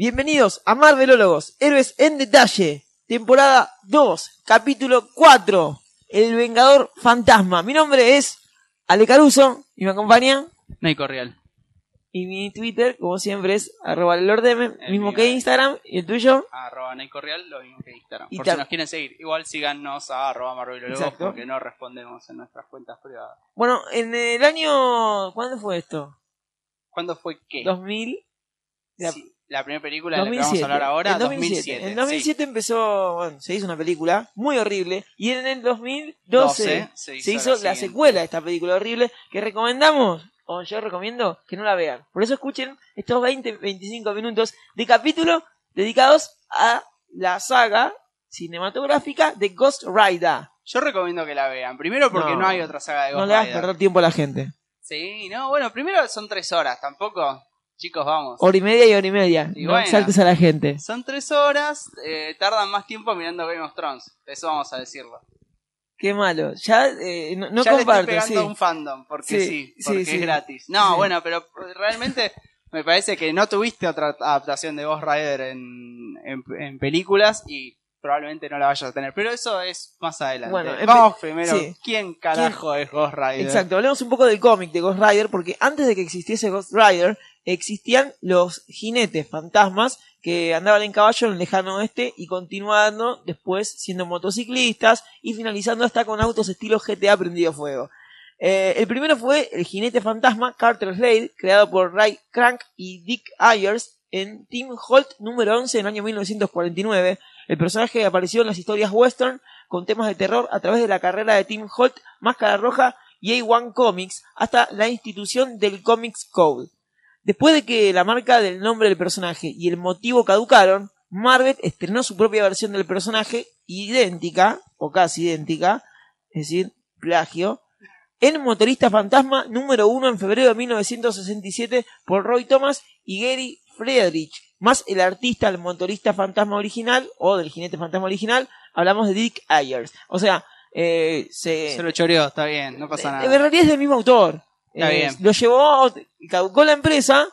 Bienvenidos a Marvelólogos, Héroes en Detalle, temporada 2, capítulo 4, El Vengador Fantasma. Mi nombre es Ale Caruso y me acompaña. Nico Real. Y mi Twitter, como siempre, es arroba lordm, mismo que Instagram, y el tuyo. Arroba Real, lo mismo que Instagram. Y Por si nos quieren seguir, igual síganos a arroba Marvelologos Exacto. porque no respondemos en nuestras cuentas privadas. Bueno, en el año. ¿Cuándo fue esto? ¿Cuándo fue qué? 2000. La, Sí, la primera película de la que 2007. vamos a hablar ahora, En 2007. 2007. En 2007 empezó, bueno, se hizo una película muy horrible. Y en el 2012 12 se hizo se hizo la secuela de esta película horrible que recomendamos, o yo recomiendo, que no la vean. Por eso escuchen estos 20, 25 minutos de capítulo dedicados a la saga cinematográfica de Ghost Rider. Yo recomiendo que la vean. Primero porque No. no, hay otra saga de No Ghost le hagas Rider. perder tiempo a la gente. Sí, no, bueno, primero son tres horas, tampoco. Chicos, vamos. Hora y media y hora y media. Y no bueno. exaltes a la gente. Son tres horas, eh, tardan más tiempo mirando Game of Thrones. Eso vamos a decirlo. Qué malo. Ya eh, no, no ya le comparto, estoy pegando sí. un fandom, porque Sí, porque sí. es gratis. No, bueno, pero realmente me parece que no tuviste otra adaptación de Ghost Rider en, en, en películas y probablemente no la vayas a tener. Pero eso es más adelante. Bueno, en Vamos primero, sí. ¿quién carajo es Ghost Rider? Exacto, hablemos un poco del cómic de Ghost Rider, porque antes de que existiese Ghost Rider, existían los jinetes fantasmas que andaban en caballo en el lejano oeste y continuando después siendo motociclistas y finalizando hasta con autos estilo GTA prendido fuego. Eh, el primero fue el jinete fantasma Carter Slade, creado por Ray Crank y Dick Ayers en Team Holt número 11 en el año 1949. El personaje apareció en las historias western con temas de terror a través de la carrera de Tim Holt, Máscara Roja y A1 Comics hasta la institución del Comics Code. Después de que la marca del nombre del personaje y el motivo caducaron, Marvel estrenó su propia versión del personaje, idéntica, o casi idéntica, es decir, plagio, en Motorista Fantasma número 1 en febrero de 1967 por Roy Thomas y Gary Friedrich, más el artista del Motorista Fantasma original, o del Jinete Fantasma original, hablamos de Dick Ayers. O sea, eh, se, Se lo choreó, está bien, no pasa en nada. realidad es del mismo autor. Está Eh, bien. Lo llevó, caducó la empresa,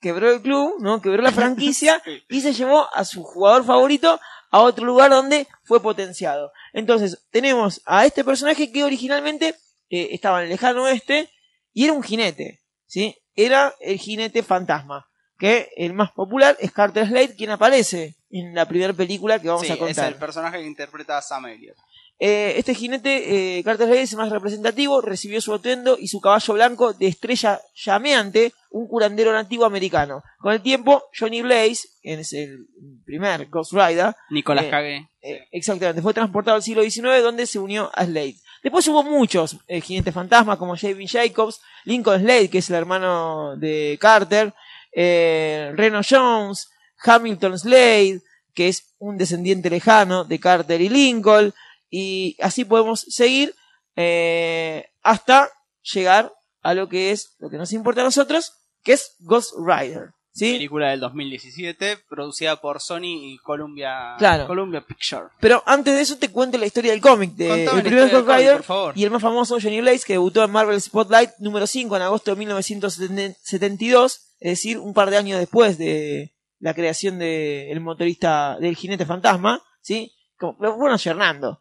quebró el club, ¿no? Quebró la franquicia y se llevó a su jugador favorito a otro lugar donde fue potenciado. Entonces, tenemos a este personaje que originalmente eh, estaba en el lejano oeste y era un jinete, ¿sí? Era el jinete fantasma, que el más popular es Carter Slade, quien aparece en la primera película que vamos Sí, a es contar. el personaje que interpreta a Sam Elliott. Eh, este jinete, eh, Carter Slade, es el más representativo, recibió su atuendo y su caballo blanco de estrella llameante, un curandero nativo americano. Con el tiempo, Johnny Blaze, quien es el primer Ghost Rider, Nicolás Eh, Cage. eh, exactamente, fue transportado al siglo XIX donde se unió a Slade. Después hubo muchos jinetes fantasmas como J.B. Jacobs, Lincoln Slade, que es el hermano de Carter, Reno Jones, Hamilton Slade, que es un descendiente lejano de Carter y Lincoln, y así podemos seguir eh, hasta llegar a lo que es lo que nos importa a nosotros, que es Ghost Rider. ¿sí? Película del 2017, producida por Sony y Columbia, Claro. Columbia Picture. Pero antes de eso te cuento la historia del cómic de el primer Ghost Rider y el más famoso Johnny Blaze que debutó en Marvel Spotlight número 5 en agosto de 1972, es decir, un par de años después de la creación del motorista del jinete fantasma, ¿sí? Como, lo fueron.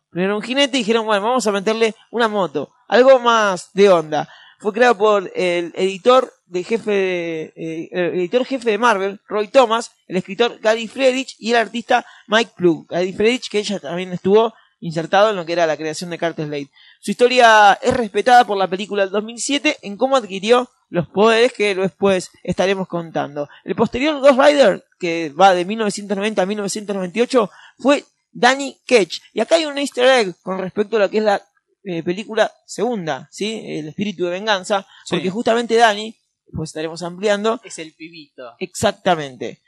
Primero un jinete y dijeron, bueno, vamos a meterle una moto, algo más de onda. Fue creado por el editor de jefe de, eh, editor jefe de Marvel, Roy Thomas, el escritor Gary Friedrich y el artista Mike Plug. Gary Friedrich, que ella también estuvo insertado en lo que era la creación de Carter Slade. Su historia es respetada por la película del 2007 en cómo adquirió los poderes que después estaremos contando. El posterior Ghost Rider, que va de 1990 a 1998, fue Danny Ketch. Y acá hay un easter egg con respecto a lo que es la eh, película segunda, ¿sí? El espíritu de venganza, Sí. porque justamente Danny, pues estaremos ampliando, Es el pibito. exactamente.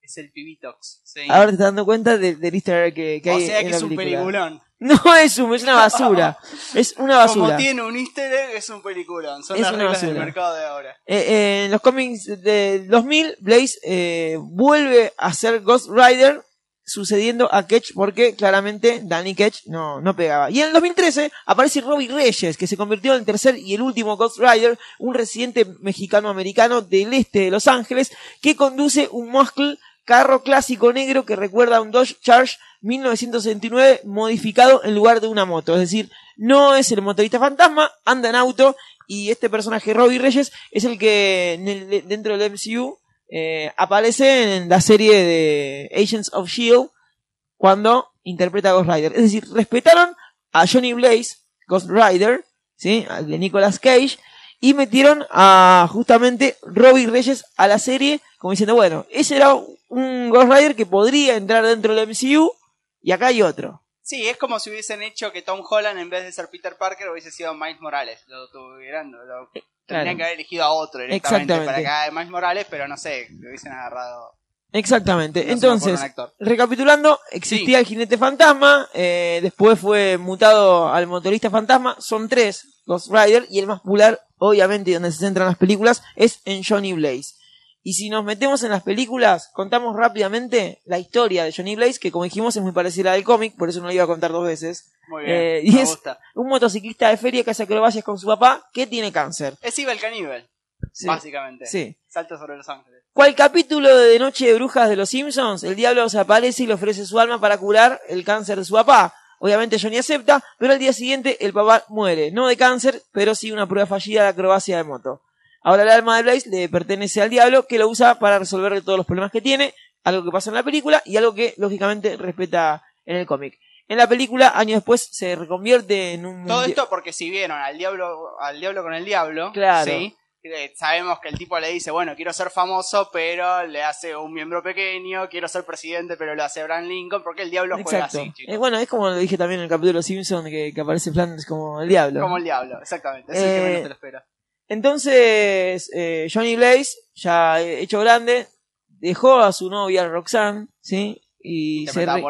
Es el pibitox. Sí. Ahora te estás dando cuenta de- del easter egg que, que o hay sea en que la es un peliculón. No es un, es una basura. es una Como basura. tiene un easter egg, es un peliculón. Son Es las una reglas del basura. mercado de ahora. Eh, eh, en los cómics del 2000, Blaze eh, vuelve a ser Ghost Rider sucediendo a Ketch porque claramente Danny Ketch no, no pegaba. Y en el 2013 aparece Robbie Reyes, que se convirtió en el tercer y el último Ghost Rider, un residente mexicano-americano del este de Los Ángeles, que conduce un Muscle carro clásico negro que recuerda a un Dodge Charge 1969 modificado en lugar de una moto. Es decir, no es el motorista fantasma, anda en auto y este personaje Robbie Reyes es el que dentro del MCU eh, aparece en la serie de Agents of Shield cuando interpreta a Ghost Rider. Es decir, respetaron a Johnny Blaze, Ghost Rider, ¿sí? al de Nicolas Cage, y metieron a justamente Robbie Reyes a la serie, como diciendo, bueno, ese era un Ghost Rider que podría entrar dentro del MCU, y acá hay otro. Sí, es como si hubiesen hecho que Tom Holland en vez de ser Peter Parker hubiese sido Miles Morales. Lo tuvieran, lo, tendrían que haber elegido a otro directamente Exactamente. para que haga Miles Morales, pero no sé, lo hubiesen agarrado. Exactamente. no Entonces, recapitulando, existía el jinete fantasma, eh, después fue mutado al motorista fantasma, son tres Ghost Rider, y el más popular, obviamente, donde se centran las películas, es en Johnny Blaze. Y si nos metemos en las películas, contamos rápidamente la historia de Johnny Blaze, que como dijimos es muy parecida a la del cómic, por eso no la iba a contar dos veces. Muy bien, Eh, y me es- gusta. Un motociclista de feria que hace acrobacias con su papá, que tiene cáncer. Es Ivel Caníbal, Sí. básicamente. Sí. Salta sobre los ángeles. ¿Cuál capítulo de Noche de Brujas de los Simpsons? El diablo se aparece y le ofrece su alma para curar el cáncer de su papá. Obviamente Johnny acepta, pero al día siguiente el papá muere. No de cáncer, pero sí una prueba fallida de acrobacia de moto. Ahora el alma de Blaze le pertenece al diablo que lo usa para resolver todos los problemas que tiene, algo que pasa en la película y algo que lógicamente respeta en el cómic. En la película, años después, se reconvierte en un... Todo esto porque si vieron al diablo, al diablo con el diablo, Claro. ¿sí? Eh, sabemos que el tipo le dice, bueno, quiero ser famoso, pero le hace un miembro pequeño, quiero ser presidente, pero lo hace Abraham Lincoln, porque el diablo juega Exacto. así, chicos. Eh, bueno, es como lo dije también en el capítulo Simpsons que, que aparece Flanders como el diablo. Como el diablo, exactamente. Es el que Eh, menos te lo espera. Entonces, eh, Johnny Blaze, ya hecho grande, dejó a su novia Roxanne, ¿sí? Y se, re-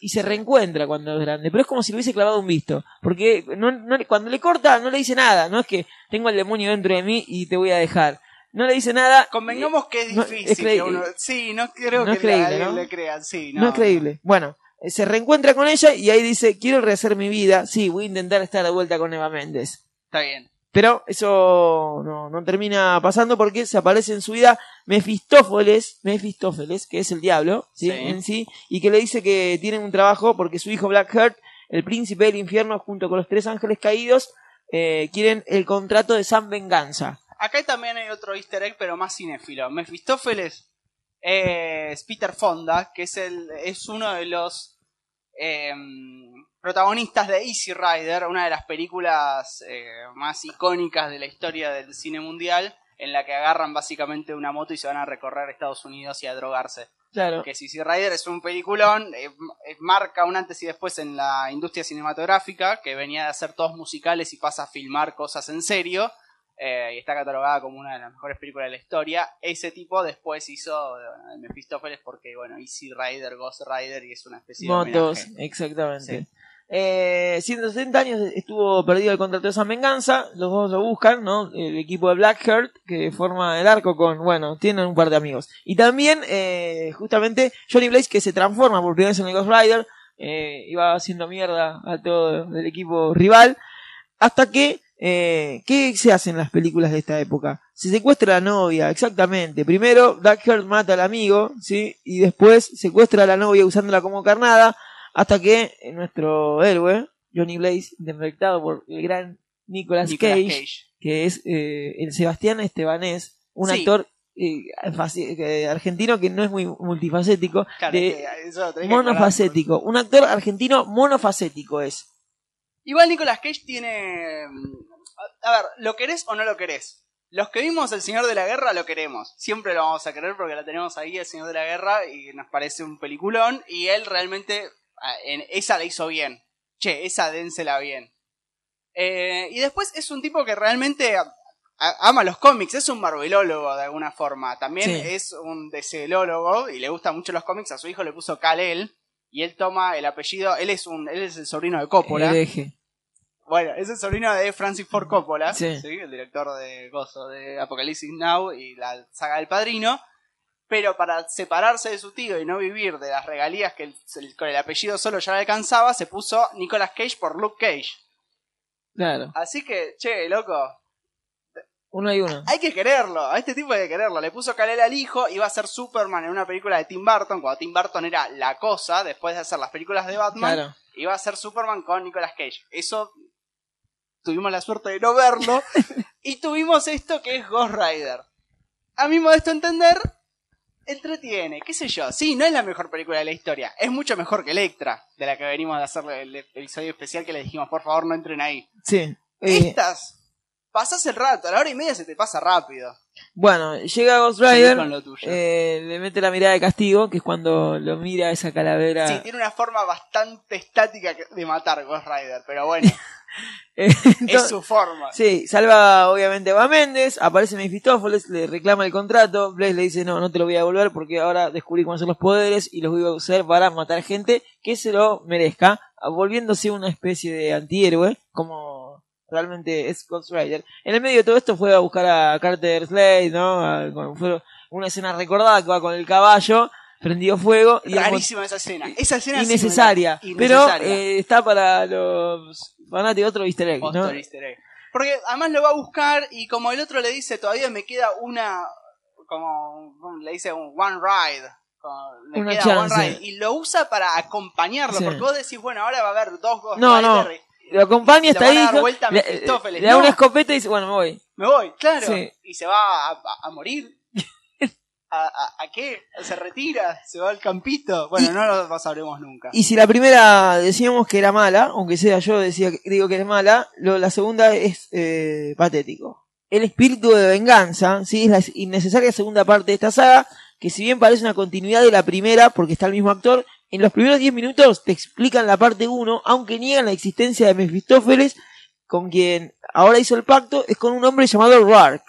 y reencuentra cuando es grande. Pero es como si le hubiese clavado un visto. Porque no, no cuando le corta, no le dice nada. No es que tengo el demonio dentro de mí y te voy a dejar. No le dice nada. Convengamos que es No, difícil. es que uno- Sí, no creo que creíble, le crean, sí. No, No, es creíble. Bueno, eh, se reencuentra con ella y ahí dice, quiero rehacer mi vida. Sí, voy a intentar estar de vuelta con Eva Méndez. Está bien. Pero eso no, no termina pasando porque se aparece en su vida Mefistófeles, Mefistófeles, que es el diablo, ¿sí? Sí. En sí, y que le dice que tienen un trabajo porque su hijo Blackheart, el príncipe del infierno, junto con los tres ángeles caídos, eh, quieren el contrato de San Venganza. Acá también hay otro easter egg, pero más cinéfilo. Mefistófeles es Peter Fonda, que es, el, es uno de los em, protagonistas de Easy Rider, una de las películas eh, más icónicas de la historia del cine mundial, en la que agarran básicamente una moto y se van a recorrer Estados Unidos y a drogarse. Claro. Que Easy Rider es un peliculón, eh, marca un antes y después en la industria cinematográfica, que venía de hacer todos musicales y pasa a filmar cosas en serio, eh, y está catalogada como una de las mejores películas de la historia. Ese tipo después hizo bueno, el Mephistófeles porque, bueno, Easy Rider, Ghost Rider, y es una especie de Motos, exactamente. Sí. Eh, 170 años estuvo perdido el contrato de San Venganza, los dos lo buscan, ¿no? El equipo de Blackheart, que forma el arco con, bueno, tienen un par de amigos. Y también, eh, justamente, Johnny Blaze, que se transforma por primera vez en el Ghost Rider, eh, iba haciendo mierda a todo el equipo rival, hasta que, eh, ¿qué se hace en las películas de esta época? Se secuestra a la novia, exactamente. Primero, Blackheart mata al amigo, ¿sí? Y después secuestra a la novia usándola como carnada, hasta que nuestro héroe, Johnny Blaze, interpretado por el gran Nicolas, Nicolas Cage, Cage. que es eh, el Sebastián Estebanés, un Sí. actor eh, argentino que no es muy multifacético, Claro, de- eso monofacético. Un actor argentino monofacético es. Igual Nicolas Cage tiene. a ver, ¿lo querés o no lo querés? Los que vimos El Señor de la Guerra lo queremos. Siempre lo vamos a querer porque la tenemos ahí, El Señor de la Guerra, y nos parece un peliculón. Y él realmente. Ah, En esa la hizo bien. Che, esa dénsela bien. Eh, y después es un tipo que realmente a- a- ama los cómics, es un marvelólogo de alguna forma. También Sí. es un decelólogo y le gustan mucho los cómics. A su hijo le puso Kal-El. Y él toma el apellido, él es un, él es el sobrino de Coppola. El. Bueno, es el sobrino de Francis Ford Coppola, Sí. el director de Gozo, de Apocalipsis Now y la saga del Padrino. Pero para separarse de su tío y no vivir de las regalías que el- el- con el apellido solo ya le alcanzaba, se puso Nicolas Cage por Luke Cage. Claro. Así que, che, loco, Uno y uno. Hay que quererlo, a este tipo hay que quererlo. Le puso Kalel al hijo, iba a ser Superman en una película de Tim Burton, cuando Tim Burton era la cosa, después de hacer las películas de Batman, Claro. iba a ser Superman con Nicolas Cage. Eso tuvimos la suerte de no verlo. y tuvimos esto que es Ghost Rider. A mi modesto entender, entretiene, qué sé yo. Sí, no es la mejor película de la historia. Es mucho mejor que Electra, de la que venimos de hacer el episodio especial que le dijimos, por favor, no entren ahí. Sí. Eh, Estas, pasás el rato, a la hora y media se te pasa rápido. bueno, llega Ghost Rider, con lo tuyo. eh, le mete la mirada de castigo, que es cuando lo mira esa calavera. Sí, tiene una forma bastante estática de matar Ghost Rider, pero bueno, Es su forma. Sí, salva obviamente a Méndez, aparece Mefistófeles, le reclama el contrato, Blaze le dice no, no te lo voy a devolver porque ahora descubrí cómo son los poderes y los voy a usar para matar gente que se lo merezca, volviéndose una especie de antihéroe, como realmente es Ghost Rider. En el medio de todo esto fue a buscar a Carter Slade, ¿no? A- fue una escena recordada que va con el caballo, prendió fuego y Rarísima esa escena. Esa escena la- innecesaria, pero innecesaria. eh, está para los fanáticos otro easter egg, ¿no? Otro easter egg. Porque además lo va a buscar y como el otro le dice, todavía me queda una, como le dice un one ride. me Una queda chance. one ride. Y lo usa para acompañarlo, Sí. porque vos decís, bueno, ahora va a haber dos Ghost No, no. Lo acompaña, Le está ahí, le, le da No. una escopeta y dice, bueno, me voy. Me voy, claro. Sí. Y se va a, a- a morir. ¿A, a, a qué? ¿Se retira? ¿Se va al campito? Bueno, Y- no lo sabremos nunca. Y si la primera decíamos que era mala, aunque sea yo decía que, digo que es mala, lo, la segunda es eh, patético. El espíritu de venganza, sí, es la innecesaria segunda parte de esta saga, que si bien parece una continuidad de la primera, porque está el mismo actor, en los primeros 10 minutos te explican la parte 1, aunque niegan la existencia de Mefistófeles, con quien ahora hizo el pacto, es con un hombre llamado Rourke.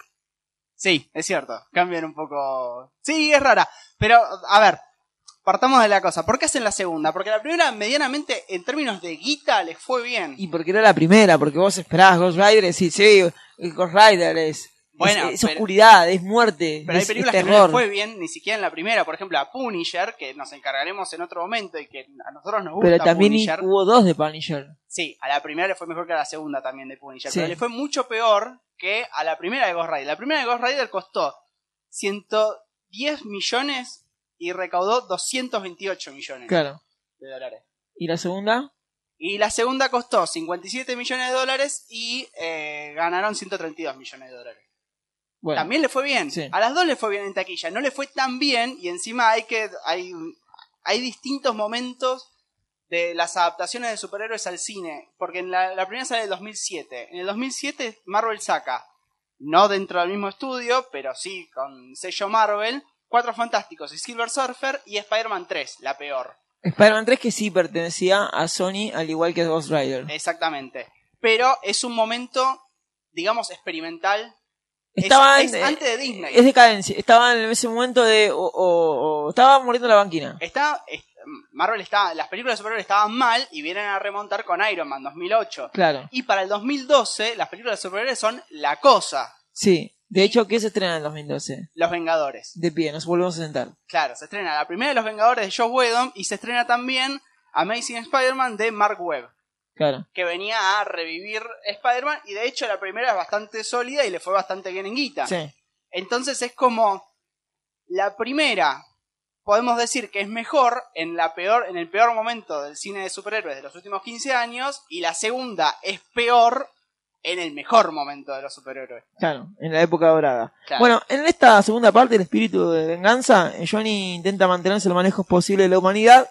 Sí, es cierto. Cambian un poco. Sí, es rara. Pero, a ver, partamos de la cosa. ¿Por qué hacen la segunda? Porque la primera, medianamente, en términos de guita, les fue bien. Y porque era la primera, porque vos esperabas Ghost Rider y sí, Ghost Rider es, Bueno, es, es pero- oscuridad, es muerte, Pero hay es, películas es que no fue bien, ni siquiera en la primera. Por ejemplo, a Punisher, que nos encargaremos en otro momento y que a nosotros nos gusta Pero también Punisher. hubo dos de Punisher. Sí, a la primera le fue mejor que a la segunda también de Punisher. Sí. Pero le fue mucho peor que a la primera de Ghost Rider. La primera de Ghost Rider costó 110 millones y recaudó 228 millones Claro. de dólares. ¿Y la segunda? Y la segunda costó 57 millones de dólares y eh, ganaron 132 millones de dólares. Bueno, También le fue bien. Sí. A las dos le fue bien en taquilla. No le fue tan bien y encima hay que hay, hay distintos momentos de las adaptaciones de superhéroes al cine. Porque en la, la primera sale en el 2007. En el 2007 Marvel saca, no dentro del mismo estudio, pero sí con sello Marvel, Cuatro Fantásticos y Silver Surfer y Spider-Man 3, la peor. Spider-Man 3 que sí pertenecía a Sony, al igual que Ghost Rider. Exactamente. Pero es un momento, digamos, experimental. Es- Estaban, es eh, antes de Disney. Es decadencia. Estaban en ese momento de. O, o- o- estaba muriendo la banquina. Está, es- Marvel está, las películas de superhéroes estaban mal y vienen a remontar con Iron Man 2008. Claro. Y para el 2012 las películas de superhéroes son La Cosa, Sí. De hecho, ¿qué se estrena en el 2012? Los Vengadores. De pie, nos volvemos a sentar. Claro, se estrena la primera de Los Vengadores de Josh Whedon y se estrena también Amazing Spider-Man de Mark Webb, Claro. que venía a revivir Spider-Man y de hecho la primera es bastante sólida y le fue bastante bien en guita. Sí. Entonces es como la primera podemos decir que es mejor en la peor en el peor momento del cine de superhéroes de los últimos 15 años y la segunda es peor en el mejor momento de los superhéroes. Claro, en la época dorada. Claro. Bueno, en esta segunda parte, el espíritu de venganza, Johnny intenta mantenerse lo más lejos posible de la humanidad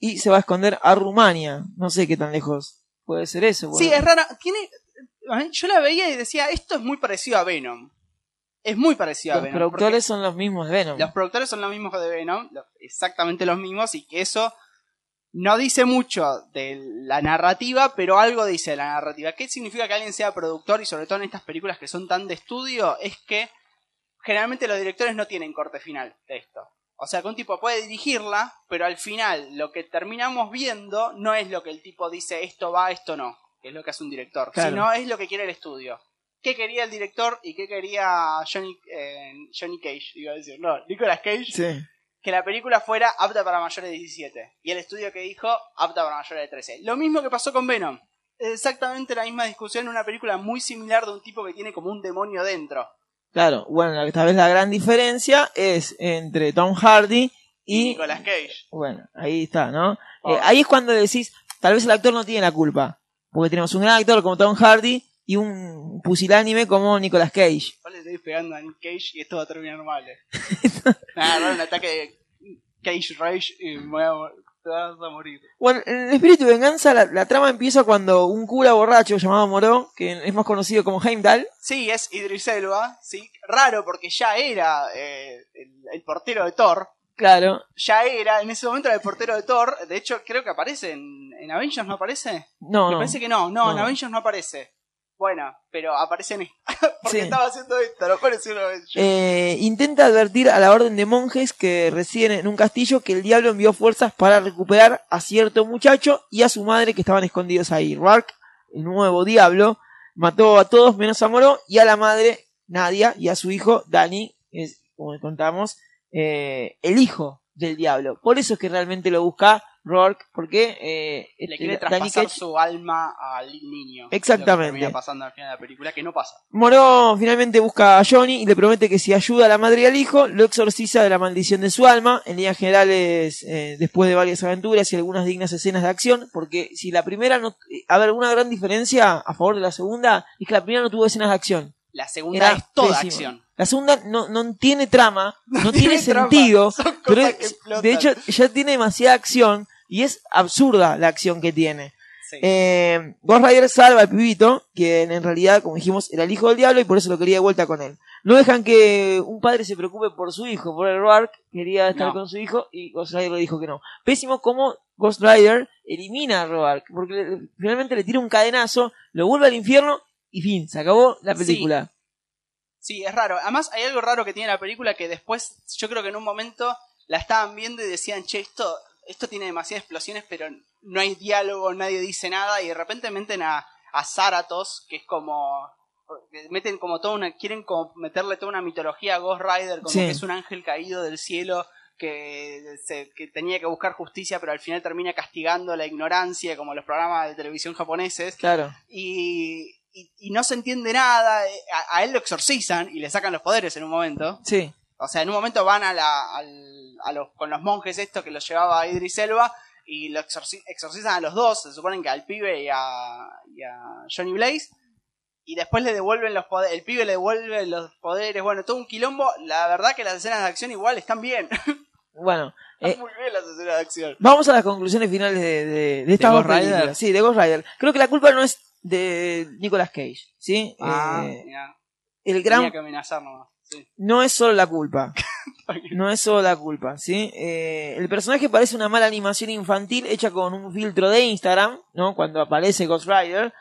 y se va a esconder a Rumania. No sé qué tan lejos puede ser eso. Sí, es rara, tiene yo la veía y decía, esto es muy parecido a Venom. Es muy parecido a Los Venom. productores son los mismos de Venom. Los productores son los mismos de Venom, exactamente los mismos y que eso no dice mucho de la narrativa, pero algo dice de la narrativa. ¿Qué significa que alguien sea productor y sobre todo en estas películas que son tan de estudio? Es que generalmente los directores no tienen corte final de esto. O sea, que un tipo puede dirigirla, pero al final lo que terminamos viendo no es lo que el tipo dice esto va, esto no, que es lo que hace un director, Claro. sino es lo que quiere el estudio. ¿Qué quería el director y qué quería Johnny, eh, Johnny Cage? Iba a decir, no, Nicolas Cage Sí. que la película fuera apta para mayores de 17. Y el estudio que dijo apta para mayores de 13. Lo mismo que pasó con Venom. exactamente la misma discusión en una película muy similar de un tipo que tiene como un demonio dentro. Claro, bueno, esta vez la gran diferencia es entre Tom Hardy Y y... Nicolas Cage. Bueno, ahí está, ¿no? Oh. Eh, ahí es cuando decís, tal vez el actor no tiene la culpa. Porque tenemos un gran actor como Tom Hardy y un pusilánime como Nicolas Cage. Yo le estoy pegando a Nick Cage y esto va a terminar mal. eh. Me va a agarrar un ataque de Cage Rage y me voy a te vas a morir. Bueno, en el espíritu de venganza, la, la trama empieza cuando un cura borracho llamado Moró, que es más conocido como Heimdall, Sí, es Idris Elba, sí. Raro porque ya era eh, el, el portero de Thor. claro, Ya era, en ese momento era el portero de Thor. De hecho, creo que aparece en, en Avengers, ¿no aparece? no, Me no, parece que no, no, en. Avengers no aparece. Bueno, pero aparece en esta. porque Sí. estaba haciendo esto, no apareció. Eh, intenta advertir a la orden de monjes que residen en un castillo que el diablo envió fuerzas para recuperar a cierto muchacho y a su madre que estaban escondidos ahí. Rourke, el nuevo diablo, mató a todos menos a Moró y a la madre Nadia y a su hijo Danny, que es, como contamos, eh, el hijo del diablo. Por eso es que realmente lo busca Rourke, porque eh, Le este, quiere traspasar su alma al niño. Exactamente. Lo que pasando al final de la película, que no pasa. Moró finalmente busca a Johnny y le promete que si ayuda a la madre y al hijo, lo exorciza de la maldición de su alma. En líneas generales, eh, después de varias aventuras y algunas dignas escenas de acción, porque si la primera no. eh, A ver, una gran diferencia a favor de la segunda es que la primera no tuvo escenas de acción. La segunda Era es toda pésima. acción. La segunda no, no tiene trama, no, tiene, sentido, pero es- de hecho ya tiene demasiada acción y es absurda la acción que tiene. Sí. Eh, Ghost Rider salva al pibito, que en realidad, como dijimos, era el hijo del diablo y por eso lo quería de vuelta con él. No dejan que un padre se preocupe por su hijo, por el Rourke quería estar No. con su hijo y Ghost Rider le dijo que no. Pésimo como Ghost Rider elimina a Rourke, porque le- finalmente le tira un cadenazo, lo vuelve al infierno y fin, se acabó la Sí. película. Sí, es raro. Además, hay algo raro que tiene la película que después, yo creo que en un momento la estaban viendo y decían, che, esto, esto tiene demasiadas explosiones, pero no hay diálogo, nadie dice nada, y de repente meten a, a Zaratos, que es como. Meten como toda una. Quieren como meterle toda una mitología a Ghost Rider, como Sí. que es un ángel caído del cielo. Que, se- que tenía que buscar justicia, pero al final termina castigando la ignorancia, como los programas de televisión japoneses Claro. y, y, y no se entiende nada. eh, A, a él lo exorcizan y le sacan los poderes en un momento. Sí. O sea, en un momento van a la, al- a los, con los monjes esto que los llevaba a Idris Elba y lo exorci- exorcizan a los dos, se suponen que al pibe y a, y a Johnny Blaze. Y después le devuelven los poderes, el pibe le devuelve los poderes, bueno, todo un quilombo. La verdad que las escenas de acción igual están bien. Bueno, eh, Están muy bien las escenas de acción. Vamos a las conclusiones finales de, de, de estas ¿De dos Ghost Rider? Sí, de Ghost Rider. Creo que la culpa no es de Nicolas Cage, ¿sí? Ah, Eh, el tenía gran que amenazar nomás. Sí. no es solo la culpa. No es solo la culpa, ¿sí? Eh, el personaje parece una mala animación infantil hecha con un filtro de Instagram, ¿no? Cuando aparece Ghost Rider.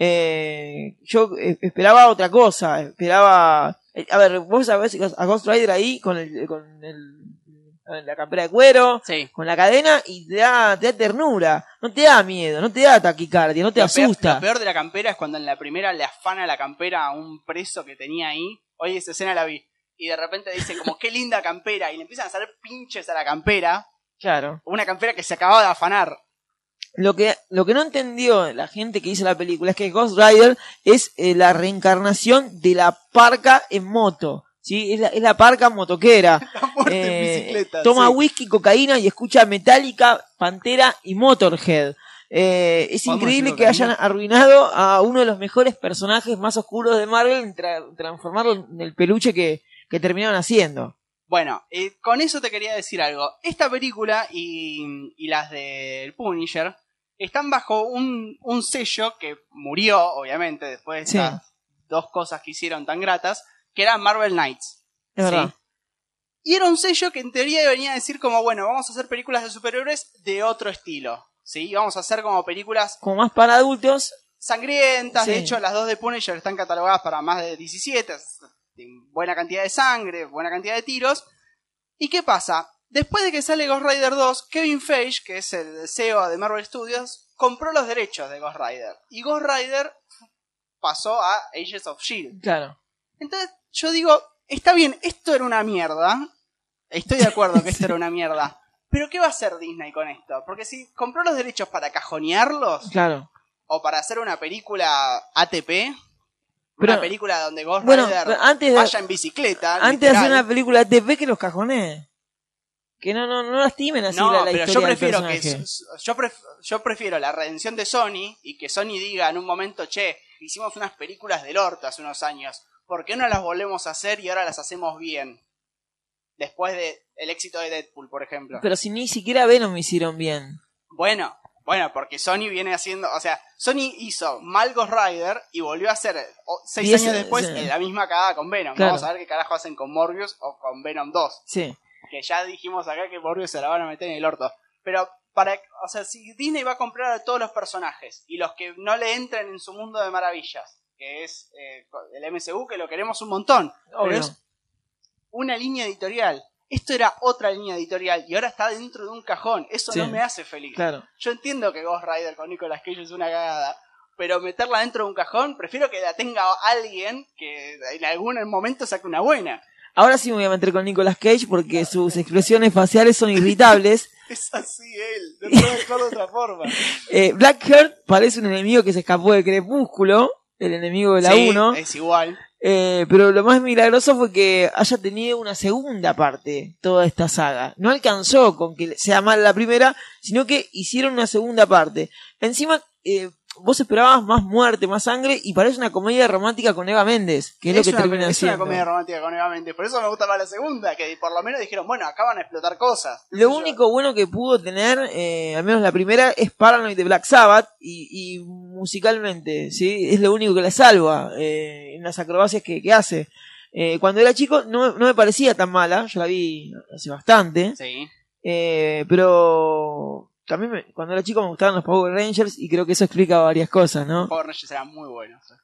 Eh, yo eh, esperaba otra cosa, esperaba... eh, a ver, vos sabés a Ghost Rider ahí con el, con el, la campera de cuero, Sí. con la cadena y te da, te da ternura, no te da miedo, no te da taquicardia, no te Lo peor- asusta. lo peor de la campera es cuando en la primera le afana la campera a un preso que tenía ahí. Hoy esa escena la vi. Y de repente dice como, qué linda campera. Y le empiezan a salir pinches a la campera. Claro. Una campera que se acababa de afanar. Lo que, lo que no entendió la gente que hizo la película es que Ghost Rider es eh, la reencarnación de la parca en moto. ¿sí? Es, la, es la parca motoquera. La Eh, en bicicleta. toma sí. whisky, cocaína y escucha Metallica, Pantera y Motorhead. Eh, es ¿Podemos increíble que hayan arruinado a uno de los mejores personajes más oscuros de Marvel tra- transformarlo en el peluche que, que terminaron haciendo. Bueno, eh, con eso te quería decir algo. Esta película y, y las del Punisher están bajo un, un sello que murió, obviamente, después de Sí. estas dos cosas que hicieron tan gratas, que era Marvel Knights. Es ¿sí? verdad. Y era un sello que en teoría venía a decir como, bueno, vamos a hacer películas de superhéroes de otro estilo. ¿Sí? Vamos a hacer como películas Como más para adultos, sangrientas. De hecho, las dos de Punisher están catalogadas para más de 17. Es- tienen Buena cantidad de sangre, buena cantidad de tiros. ¿Y qué pasa? Después de que sale Ghost Rider 2, Kevin Feige, que es el CEO de Marvel Studios, compró los derechos de Ghost Rider. Y Ghost Rider pasó a Agents of Shield. claro. Entonces, yo digo, está bien, esto era una mierda. Estoy de acuerdo que esto era una mierda. Pero ¿qué va a hacer Disney con esto? Porque si compró los derechos para cajonearlos, Claro. o para hacer una película ATP, Pero- una película donde Ghost Bueno, Rider pero antes de- vaya en bicicleta. Antes de hacer literal. una película de TV que los cajones. Que no, no, no lastimen así No, la, la pero historia yo del prefiero que yo, pref- yo prefiero la redención de Sony y que Sony diga en un momento, che, hicimos unas películas del orto hace unos años, ¿por qué no las volvemos a hacer y ahora las hacemos bien? Después de el éxito de Deadpool, por ejemplo. Pero si ni siquiera Venom hicieron bien. Bueno, bueno, porque Sony viene haciendo, o sea, Sony hizo mal Ghost Rider y volvió a hacer o- seis años después sí. la misma cagada con Venom. Claro. Vamos a ver qué carajo hacen con Morbius o con Venom 2. Sí. que ya dijimos acá que Morbius se la van a meter en el orto. Pero para, o sea, si Disney va a comprar a todos los personajes y los que no le entren en su mundo de maravillas, que es eh, el MCU, que lo queremos un montón, Obvio. pero es una línea editorial. Esto era otra línea editorial y ahora está dentro de un cajón. Eso Sí. no me hace feliz. Claro. Yo entiendo que Ghost Rider con Nicolas Cage es una cagada, pero meterla dentro de un cajón, prefiero que la tenga alguien que en algún momento saque una buena. Ahora sí me voy a meter con Nicolas Cage porque sus expresiones faciales son irritables. Es así él, no puedo actuar de otra forma. Eh, Blackheart parece un enemigo que se escapó de Crepúsculo, el enemigo de la Sí, 1. Es igual. Eh, pero lo más milagroso fue que haya tenido una segunda parte toda esta saga. No alcanzó con que sea mal la primera, sino que hicieron una segunda parte. Encima, eh, vos esperabas más muerte, más sangre, y parece una comedia romántica con Eva Méndez, que es, lo que una, termina es siendo. una comedia romántica con Eva Méndez. Por eso me gusta más la segunda, que por lo menos dijeron, bueno, acá van a explotar cosas. Lo Qué sé yo. único bueno que pudo tener, eh, al menos la primera, es Paranoid de Black Sabbath y, y musicalmente, ¿sí? Es lo único que la salva eh, en las acrobacias que, que hace. Eh, cuando era chico no, no me parecía tan mala, yo la vi hace bastante, Sí. eh, pero también me- cuando era chico me gustaban los Power Rangers y creo que eso explica varias cosas, ¿no? Power Rangers eran muy buenos. eh.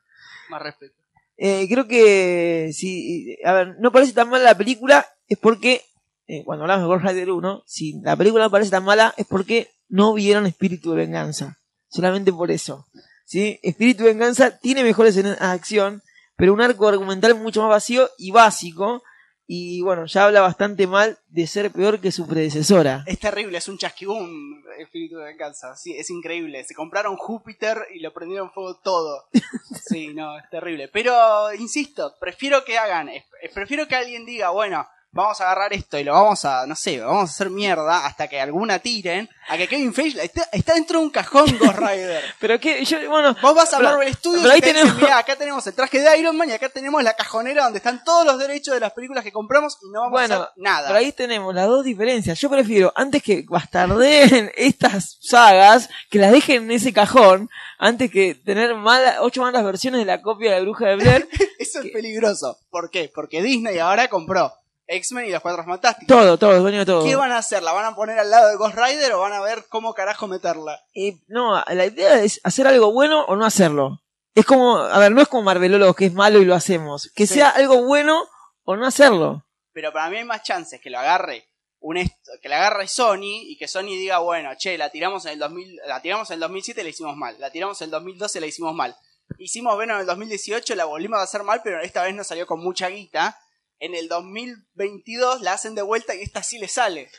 Más respeto. Eh, creo que si, a ver, no parece tan mala la película, es porque, eh, cuando hablamos de Ghost Rider 1, si la película no parece tan mala, es porque no vieron Espíritu de Venganza. Solamente por eso. ¿sí? Espíritu de Venganza tiene mejores de acción, pero un arco argumental mucho más vacío y básico. Y bueno, ya habla bastante mal de ser peor que su predecesora. Es terrible, es un chasquibún espíritu de venganza. Sí, es increíble. Se compraron Júpiter y lo prendieron fuego todo. Sí, no, es terrible. Pero, insisto, prefiero que hagan, prefiero que alguien diga, bueno, vamos a agarrar esto y lo vamos a, no sé, vamos a hacer mierda hasta que alguna tiren, a que Kevin Feige está, está dentro de un cajón Ghost Rider. Pero que yo, bueno, Vos vas a pero- Marvel Studios pero ahí y te dicen, "Mirá, acá tenemos el traje de Iron Man y acá tenemos la cajonera donde están todos los derechos de las películas que compramos y no vamos Bueno, a hacer nada. Pero ahí tenemos las dos diferencias. Yo prefiero, antes que bastardeen estas sagas, que las dejen en ese cajón, antes que tener mala, ocho malas versiones de la copia de Bruja de Blair. Eso es peligroso. ¿Por qué? Porque Disney ahora compró X-Men y los Cuatro Fantásticos. todo, todo, dueño de todo. ¿Qué van a hacer? ¿La van a poner al lado de Ghost Rider o van a ver cómo carajo meterla? Eh, no, la idea es hacer algo bueno o no hacerlo. Es como, a ver, no es como Marvelólogos, que es malo y lo hacemos. Que Sí. sea algo bueno o no hacerlo. Pero para mí hay más chances que lo agarre un que la agarre Sony y que Sony diga, bueno, che, la tiramos en el 2000, la tiramos en el 2007 y la hicimos mal, la tiramos en el 2012 y la hicimos mal. Hicimos Venom en el 2018, la volvimos a hacer mal, pero esta vez nos salió con mucha guita. En el 2022 la hacen de vuelta y esta sí le sale.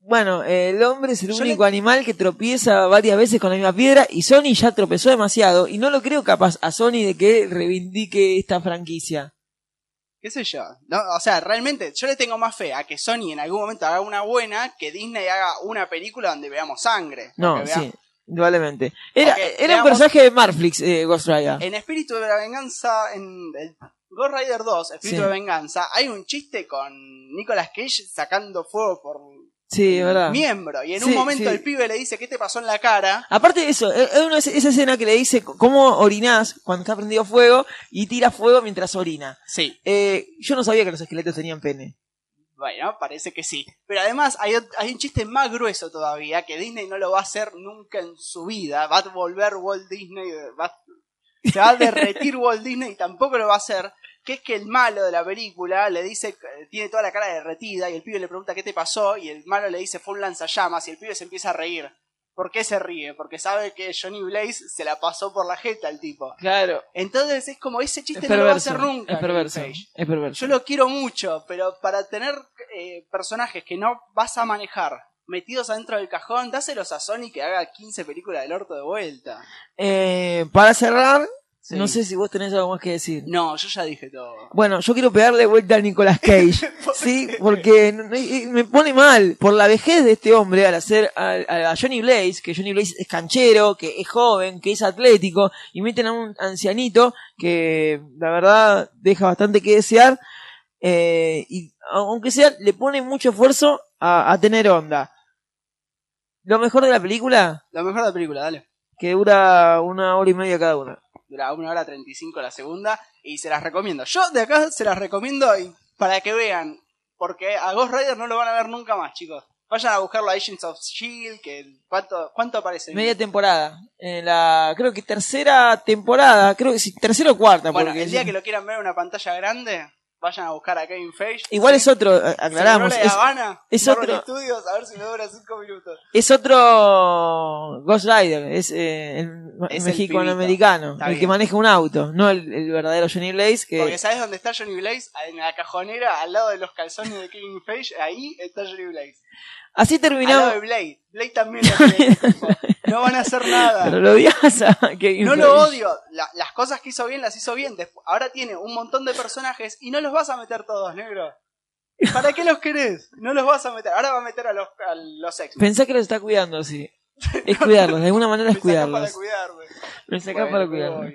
Bueno, el hombre es el Yo único le- animal que tropieza varias veces con la misma piedra y Sony ya tropezó demasiado y no lo creo capaz a Sony de que reivindique esta franquicia. ¿Qué sé yo? No, o sea, realmente yo le tengo más fe a que Sony en algún momento haga una buena que Disney haga una película donde veamos sangre. No, sí, indudablemente. Era, era un personaje de Marflix, eh, Ghost Rider. En Espíritu de la Venganza, en el Ghost Rider 2, Espíritu Sí. de Venganza, hay un chiste con Nicolas Cage sacando fuego por Sí, es verdad. miembro. Y en Sí, un momento sí. el pibe le dice, ¿qué te pasó en la cara? Aparte de eso, es una, esa escena que le dice cómo orinás cuando está prendido fuego y tira fuego mientras orina. Sí. Eh, yo no sabía que los esqueletos tenían pene. Bueno, parece que sí. Pero además hay, hay un chiste más grueso todavía que Disney no lo va a hacer nunca en su vida. Va a volver Walt Disney, va- se va a derretir Walt Disney y tampoco lo va a hacer. Que es que el malo de la película le dice, tiene toda la cara derretida y el pibe le pregunta qué te pasó y el malo le dice fue un lanzallamas y el pibe se empieza a reír. ¿Por qué se ríe? Porque sabe que Johnny Blaze se la pasó por la jeta al tipo. Claro. Entonces es como ese chiste Es no lo va a hacer nunca. Es perverso. Es perverso. Yo lo quiero mucho, pero para tener eh, personajes que no vas a manejar metidos adentro del cajón. Dáselos a Sony que haga 15 películas del orto de vuelta. Eh, para cerrar, Sí. no sé si vos tenés algo más que decir. No, yo ya dije todo. Bueno, yo quiero pegarle vuelta a Nicolas Cage, sí, porque me pone mal por la vejez de este hombre al hacer a, a Johnny Blaze, que Johnny Blaze es canchero, que es joven, que es atlético, y meten a un ancianito que la verdad deja bastante que desear, eh, y aunque sea, le pone mucho esfuerzo a, a tener onda. Lo mejor de la película, Lo mejor de la película, dale. que dura una hora y media cada una. Dura una hora 35 la segunda y se las recomiendo. Yo de acá se las recomiendo y para que vean, porque a Ghost Rider no lo van a ver nunca más, chicos. Vayan a buscarlo a Agents of Shield, que cuánto, cuánto aparece. Media temporada. En la, creo que tercera temporada, creo que sí, tercera o cuarta. bueno, porque el día que lo quieran ver en una pantalla grande, vayan a buscar a Kevin Feige. Igual es otro, Si aclaramos, me de es, Habana, es otro- Studios, a ver si me dura 5 minutos. es otro Ghost Rider, es eh, el Es el mexicano-americano, el, que maneja un auto, no el, el verdadero Johnny Blaze, que Porque ¿sabes dónde está Johnny Blaze? En la cajonera, al lado de los calzones de Kevin Feige, ahí está Johnny Blaze. Así de Blade. Blade también lo tiene, tipo. No van a hacer nada. pero lo odias a Kevin No lo odio. La- las cosas que hizo bien las hizo bien. Ahora tiene un montón de personajes y no los vas a meter todos, negro. ¿Para qué los querés? No los vas a meter. Ahora va a meter a los, a los ex. Pensá que los está cuidando, sí. Es cuidarlos, de alguna manera es Me sacás para cuidarlos. cuidarme. Lo sacás Bueno, para me cuidarlos.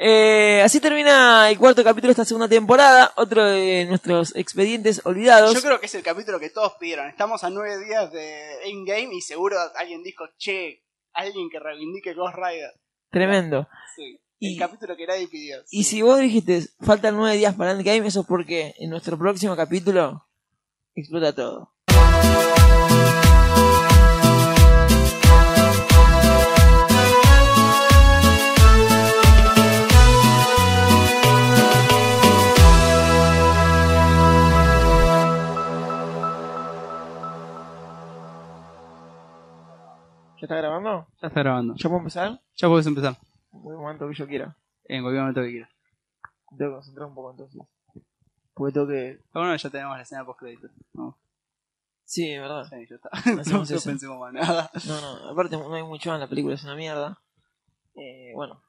Eh, así termina el cuarto capítulo de esta segunda temporada, otro de nuestros expedientes olvidados. Yo creo que es el capítulo que todos pidieron. Estamos a nueve días de Endgame y seguro alguien dijo, che, alguien que reivindique Ghost Rider. Tremendo. Sí. Y- el capítulo que nadie pidió. Y si vos dijiste, faltan nueve días para Endgame, eso es porque en nuestro próximo capítulo explota todo. ¿Ya está grabando? Ya está grabando. ¿Ya puedo empezar? Ya puedes empezar. En el momento que yo quiera. En cualquier momento que quieras. Tengo que concentrar un poco entonces. Porque tengo que... Bueno, ya tenemos la escena post crédito. No, Sí, es verdad. sí, ya está. No, no pensemos más nada. No, no, aparte no hay mucho en la película, es una mierda. Eh, bueno,